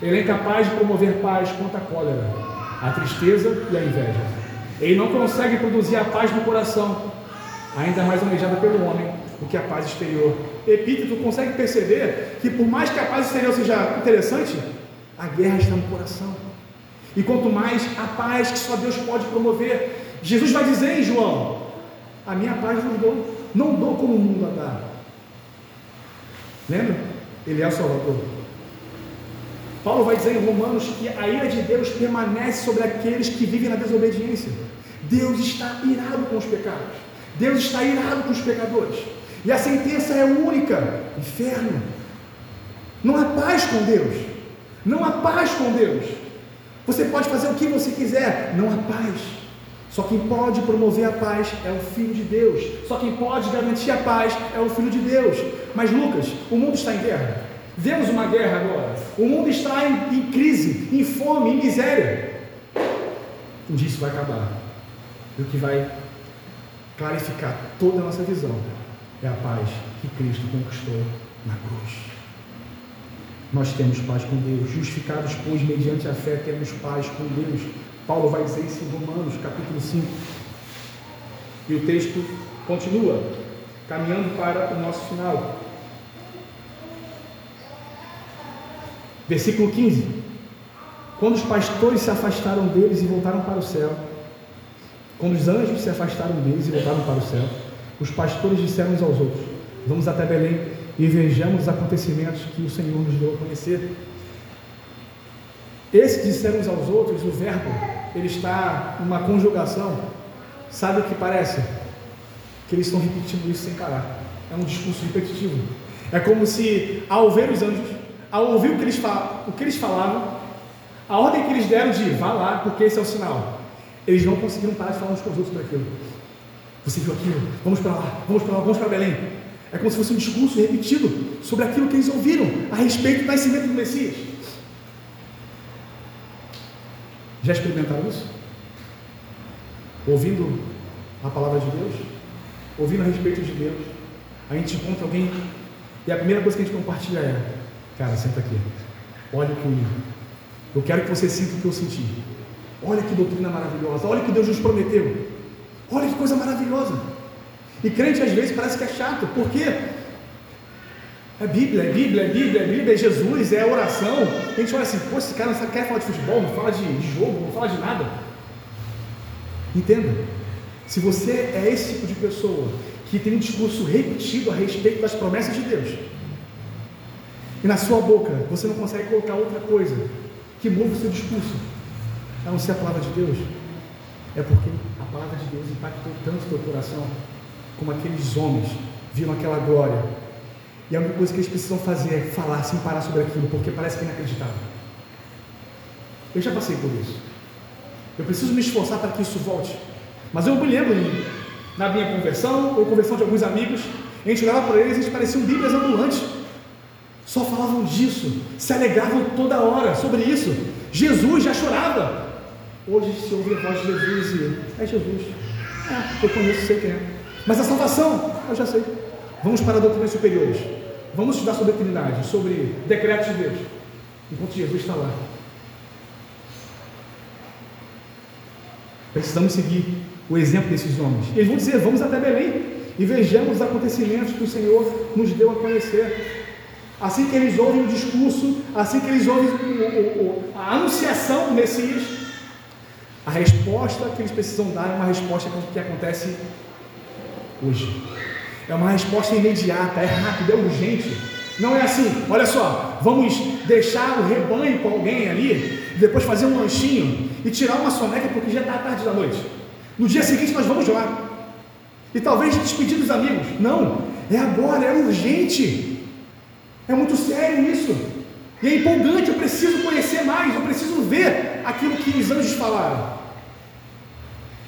ele é incapaz de promover paz contra a cólera, a tristeza e a inveja. Ele não consegue produzir a paz no coração, ainda mais almejada pelo homem, do que a paz exterior. Epíteto consegue perceber que, por mais que a paz exterior seja interessante, a guerra está no coração. E quanto mais a paz que só Deus pode promover, Jesus vai dizer em João: A minha paz vos dou não dou como o mundo a dá. Lembra? Ele é o Salvador. Paulo vai dizer em Romanos que a ira de Deus permanece sobre aqueles que vivem na desobediência. Deus está irado com os pecados. Deus está irado com os pecadores. E a sentença é única: inferno. Não há paz com Deus. Não há paz com Deus. Você pode fazer o que você quiser, não há paz. Só quem pode promover a paz é o Filho de Deus. Só quem pode garantir a paz é o Filho de Deus. Mas Lucas, o mundo está em guerra. Vemos uma guerra agora. O mundo está em, em crise, em fome, em miséria. Um dia isso vai acabar. E o que vai clarificar toda a nossa visão é a paz que Cristo conquistou na cruz. Nós temos paz com Deus, justificados, pois, mediante a fé, temos paz com Deus. Paulo vai dizer isso em Romanos, capítulo 5. E o texto continua, caminhando para o nosso final. Versículo 15. Quando os pastores se afastaram deles e voltaram para o céu, quando os anjos se afastaram deles e voltaram para o céu, os pastores disseram uns aos outros: Vamos até Belém e vejamos os acontecimentos que o Senhor nos deu a conhecer. Esse disseram uns aos outros, o verbo, ele está numa conjugação. Sabe o que parece? Que eles estão repetindo isso sem parar. É um discurso repetitivo. É como se, ao ver os anjos, ao ouvir o que eles, o que eles falavam, a ordem que eles deram de vá lá, porque esse é o sinal. Eles não conseguiram parar de falar uns com os outros sobre aquilo. Você viu aquilo? Vamos para lá, vamos para lá, vamos para Belém. É como se fosse um discurso repetido sobre aquilo que eles ouviram a respeito do nascimento do Messias. Já experimentaram isso? Ouvindo a palavra de Deus, ouvindo a respeito de Deus, a gente encontra alguém e a primeira coisa que a gente compartilha é: Cara, senta aqui, olha o que eu. Eu quero que você sinta o que eu senti. Olha que doutrina maravilhosa, olha que Deus nos prometeu. Olha que coisa maravilhosa. E crente às vezes parece que é chato, porque é Bíblia, é Bíblia, é Bíblia, é Bíblia, é Jesus, é oração. A gente olha assim, pô, esse cara não quer falar de futebol, não fala de jogo, não fala de nada. Entenda, se você é esse tipo de pessoa que tem um discurso repetido a respeito das promessas de Deus, e na sua boca você não consegue colocar outra coisa que move o seu discurso, a não ser a palavra de Deus, é porque palavra de Deus impactou tanto o teu coração, como aqueles homens viram aquela glória. E a única coisa que eles precisam fazer é falar sem parar sobre aquilo, porque parece que é inacreditável. Eu já passei por isso. Eu preciso me esforçar para que isso volte. Mas eu me lembro na minha conversão, ou conversão de alguns amigos, a gente olhava para eles e eles pareciam bíblias ambulantes. Só falavam disso, se alegravam toda hora sobre isso. Jesus já chorava. Hoje se ouve a voz de Jesus e é Jesus. É, eu conheço, sei quem é. Mas a salvação, eu já sei. Vamos para doutrinas superiores. Vamos estudar sobre a Trindade, sobre decretos de Deus. Enquanto Jesus está lá. Precisamos seguir o exemplo desses homens. Eles vão dizer: vamos até Belém e vejamos os acontecimentos que o Senhor nos deu a conhecer. Assim que eles ouvem o discurso, assim que eles ouvem a anunciação do Messias, a resposta que eles precisam dar é uma resposta que acontece hoje. É uma resposta imediata, é rápida, é urgente. Não é assim, olha só, vamos deixar o rebanho com alguém ali, depois fazer um lanchinho e tirar uma soneca porque já está tarde da noite. No dia seguinte nós vamos lá. E talvez despedir dos amigos. Não, é agora, é urgente. É muito sério isso. E é empolgante, eu preciso conhecer mais, eu preciso ver aquilo que os anjos falaram.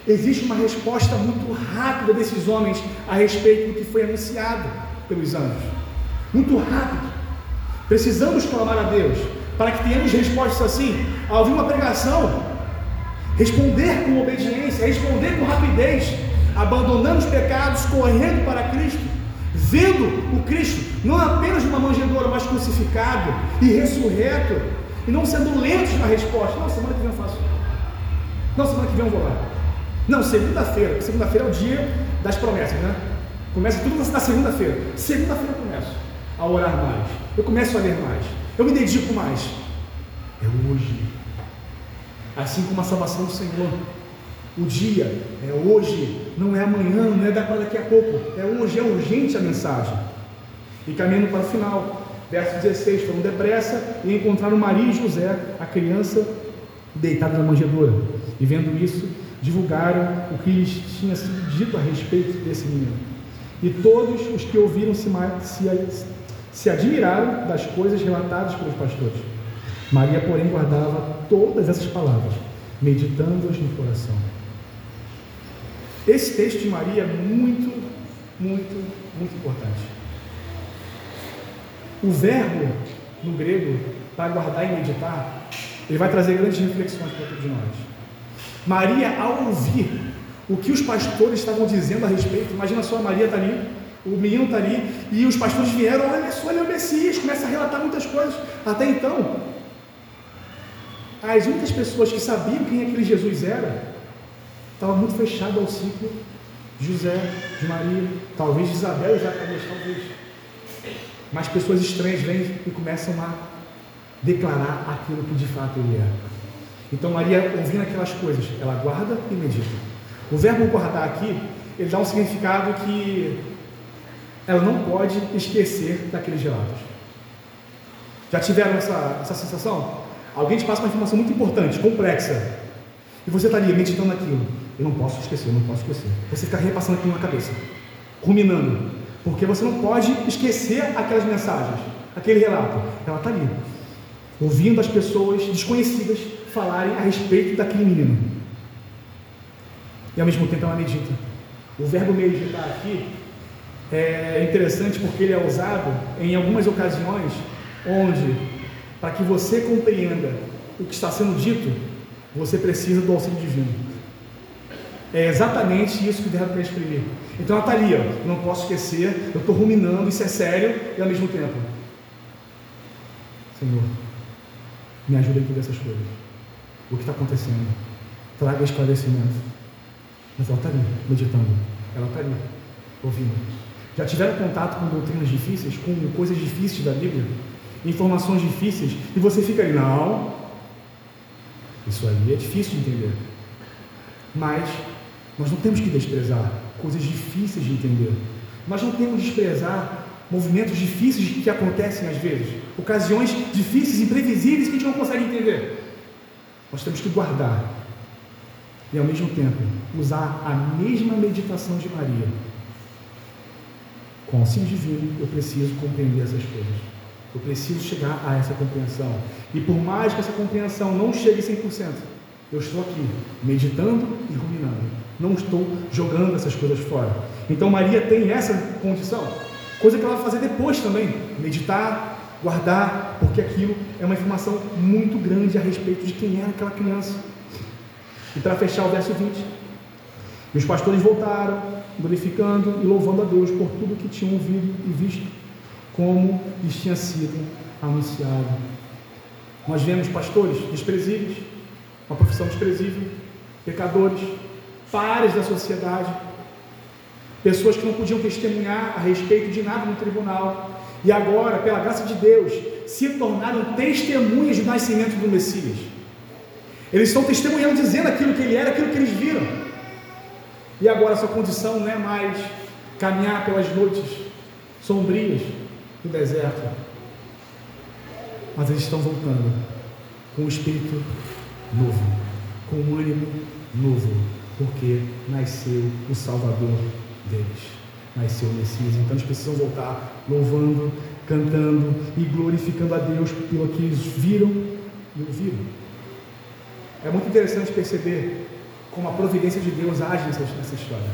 Existe uma resposta muito rápida desses homens a respeito do que foi anunciado pelos anjos. Muito rápido. Precisamos clamar a Deus para que tenhamos respostas assim. Ao ouvir uma pregação, responder com obediência, responder com rapidez, abandonando os pecados, correndo para Cristo, vendo o Cristo não apenas numa manjedoura, mas crucificado e ressurreto, e não sendo lentos na resposta. Não, semana que vem eu faço. Não, semana que vem eu vou lá. Não, segunda-feira. Segunda-feira é o dia das promessas, né? Começa tudo na segunda-feira. Segunda-feira eu começo a orar mais. Eu começo a ler mais. Eu me dedico mais. É hoje. Assim como a salvação do Senhor. O dia é hoje, não é amanhã, não é daqui a pouco. É hoje, é urgente a mensagem. E caminhando para o final, verso 16: foram depressa e encontraram Maria e José, a criança deitada na manjedoura. E vendo isso, divulgaram o que lhes tinha sido dito a respeito desse menino. E todos os que ouviram se, se, se admiraram das coisas relatadas pelos pastores. Maria, porém, guardava todas essas palavras, meditando-as no coração. Esse texto de Maria é muito, muito, muito importante. O verbo no grego, para guardar e meditar, ele vai trazer grandes reflexões para todos nós. Maria, ao ouvir o que os pastores estavam dizendo a respeito, imagina só, a Maria está ali, o menino está ali, e os pastores vieram, olha só, ele é o Messias, começa a relatar muitas coisas. Até então, as únicas pessoas que sabiam quem aquele Jesus era, estava muito fechado ao ciclo de José, de Maria, talvez de Isabel e Zacarias, talvez. Mas pessoas estranhas vêm e começam a declarar aquilo que de fato ele é. Então Maria, ouvindo aquelas coisas, ela guarda e medita. O verbo guardar aqui, ele dá um significado que ela não pode esquecer daqueles relatos. Já tiveram essa, essa sensação? Alguém te passa uma informação muito importante, complexa, e você está ali meditando naquilo. Eu não posso esquecer, eu não posso esquecer. Você fica repassando aquilo na cabeça, ruminando, porque você não pode esquecer aquelas mensagens, aquele relato. Ela está ali, ouvindo as pessoas desconhecidas falarem a respeito daquele menino. E ao mesmo tempo ela medita. O verbo meditar aqui é interessante porque ele é usado em algumas ocasiões onde, para que você compreenda o que está sendo dito, você precisa do auxílio divino. É exatamente isso que verbo quer exprimir. Então ela está ali, ó, não posso esquecer, eu estou ruminando, isso é sério, e ao mesmo tempo, Senhor, me ajuda a entender essas coisas. O que está acontecendo? Traga esclarecimento. Mas ela está ali, meditando. Ela está ali, ouvindo. Já tiveram contato com doutrinas difíceis, com coisas difíceis da Bíblia? Informações difíceis? E você fica ali, não, isso aí é difícil de entender. Mas nós não temos que desprezar coisas difíceis de entender. Nós não temos que desprezar movimentos difíceis que acontecem às vezes, ocasiões difíceis, imprevisíveis que a gente não consegue entender. Nós temos que guardar e ao mesmo tempo usar a mesma meditação de Maria. Com auxílio divino, eu preciso compreender essas coisas. Eu preciso chegar a essa compreensão. E por mais que essa compreensão não chegue 100%, eu estou aqui meditando e ruminando. Não estou jogando essas coisas fora. Então Maria tem essa condição. Coisa que ela vai fazer depois também. Meditar, guardar, porque aquilo é uma informação muito grande a respeito de quem era aquela criança. E para fechar o verso 20, e os pastores voltaram, glorificando e louvando a Deus por tudo que tinham ouvido e visto, como lhes tinha sido anunciado. Nós vemos pastores desprezíveis, uma profissão desprezível, pecadores, pares da sociedade, pessoas que não podiam testemunhar a respeito de nada no tribunal, e agora, pela graça de Deus, se tornaram testemunhas do nascimento do Messias. Eles estão testemunhando, dizendo aquilo que ele era, aquilo que eles viram. E agora sua condição não é mais caminhar pelas noites sombrias do deserto, mas eles estão voltando com um espírito novo, com um ânimo novo, porque nasceu o Salvador deles, nasceu o Messias. Então eles precisam voltar louvando, cantando e glorificando a Deus pelo que eles viram e ouviram. É muito interessante perceber como a providência de Deus age nessa, história.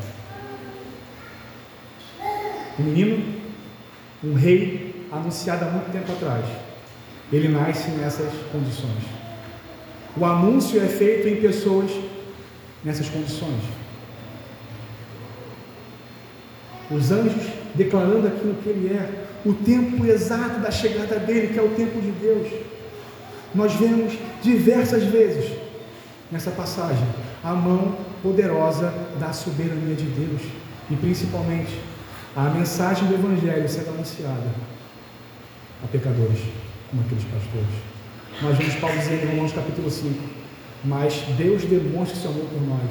Um menino, um rei, anunciado há muito tempo atrás, ele nasce nessas condições. O anúncio é feito em pessoas nessas condições. Os anjos declarando aquilo que ele é, o tempo exato da chegada dele, que é o tempo de Deus. Nós vemos diversas vezes nessa passagem a mão poderosa da soberania de Deus e principalmente a mensagem do Evangelho sendo anunciada a pecadores, como aqueles pastores. Nós vemos Paulo dizendo em Romanos capítulo 5: Mas Deus demonstra seu amor por nós.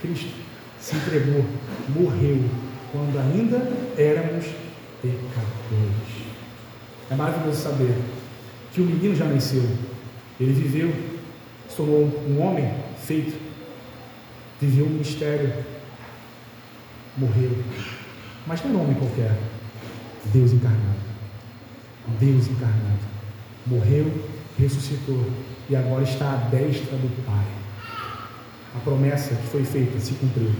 Cristo se entregou, morreu, quando ainda éramos pecadores. É maravilhoso saber que o menino já nasceu, ele viveu tornou um homem feito, viveu um mistério, morreu. Mas não é um homem qualquer, Deus encarnado. Deus encarnado. Morreu, ressuscitou e agora está à destra do Pai. A promessa que foi feita se cumpriu.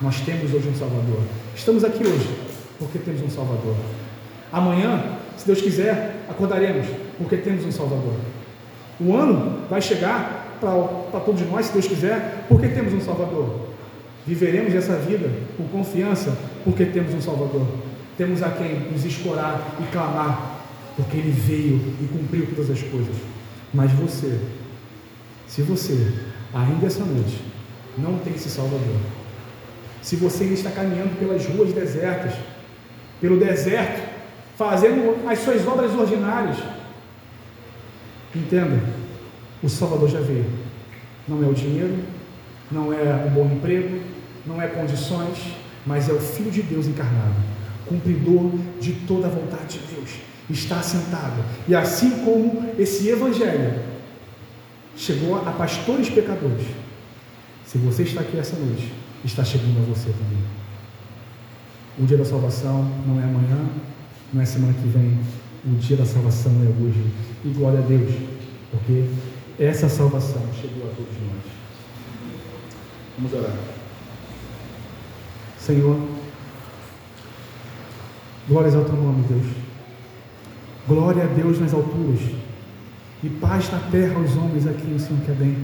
Nós temos hoje um Salvador. Estamos aqui hoje porque temos um Salvador. Amanhã, se Deus quiser, acordaremos porque temos um Salvador. O ano vai chegar para todos nós, se Deus quiser, porque temos um Salvador. Viveremos essa vida com confiança, porque temos um Salvador. Temos a quem nos escorar e clamar, porque Ele veio e cumpriu todas as coisas. Mas você, se você ainda essa noite não tem esse Salvador, se você ainda está caminhando pelas ruas desertas, pelo deserto, fazendo as suas obras ordinárias, Entenda, o Salvador já veio. Não é o dinheiro, não é um bom emprego, não é condições, mas é o Filho de Deus encarnado, cumpridor de toda a vontade de. Está sentado. E assim como esse Evangelho chegou a pastores pecadores, se você está aqui essa noite, está chegando a você também. O dia da salvação não é amanhã, não é semana que vem. O dia da salvação é hoje. E glória a Deus, porque essa salvação chegou a todos nós. Vamos orar. Senhor, glórias ao teu nome, Deus. Glória a Deus nas alturas e paz na terra aos homens aqui o Senhor quer bem.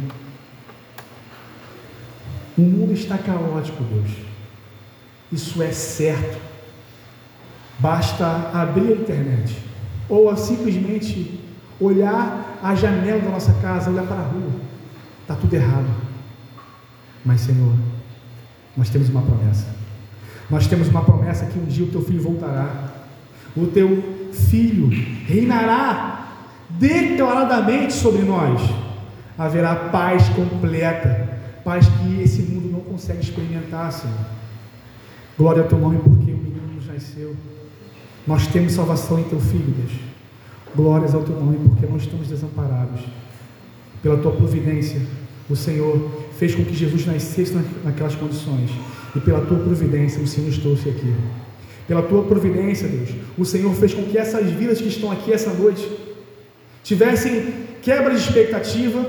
O mundo está caótico, Deus. Isso é certo. Basta abrir a internet ou simplesmente olhar a janela da nossa casa, olhar para a rua. Está tudo errado. Mas, Senhor, nós temos uma promessa. Nós temos uma promessa que um dia o teu filho voltará. O teu filho reinará declaradamente sobre nós. Haverá paz completa, paz que esse mundo não consegue experimentar, Senhor. Glória ao teu nome, porque o menino nos nasceu. Nós temos salvação em teu filho, Deus. Glórias ao teu nome, porque não estamos desamparados. Pela tua providência, o Senhor fez com que Jesus nascesse naquelas condições. E pela tua providência, o Senhor nos trouxe aqui. Pela tua providência, Deus, o Senhor fez com que essas vidas que estão aqui essa noite tivessem quebra de expectativa,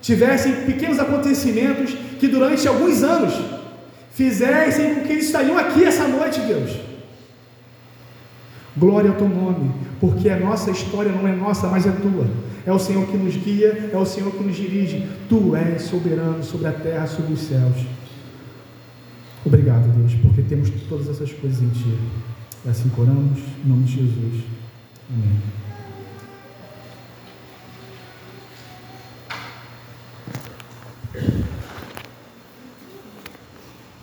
tivessem pequenos acontecimentos que durante alguns anos fizessem com que eles estariam aqui essa noite, Deus. Glória ao teu nome, porque a nossa história não é nossa, mas é tua. É o Senhor que nos guia, é o Senhor que nos dirige. Tu és soberano sobre a terra, sobre os céus. Obrigado, Deus, porque temos todas essas coisas em Ti. E assim coramos, em nome de Jesus. Amém.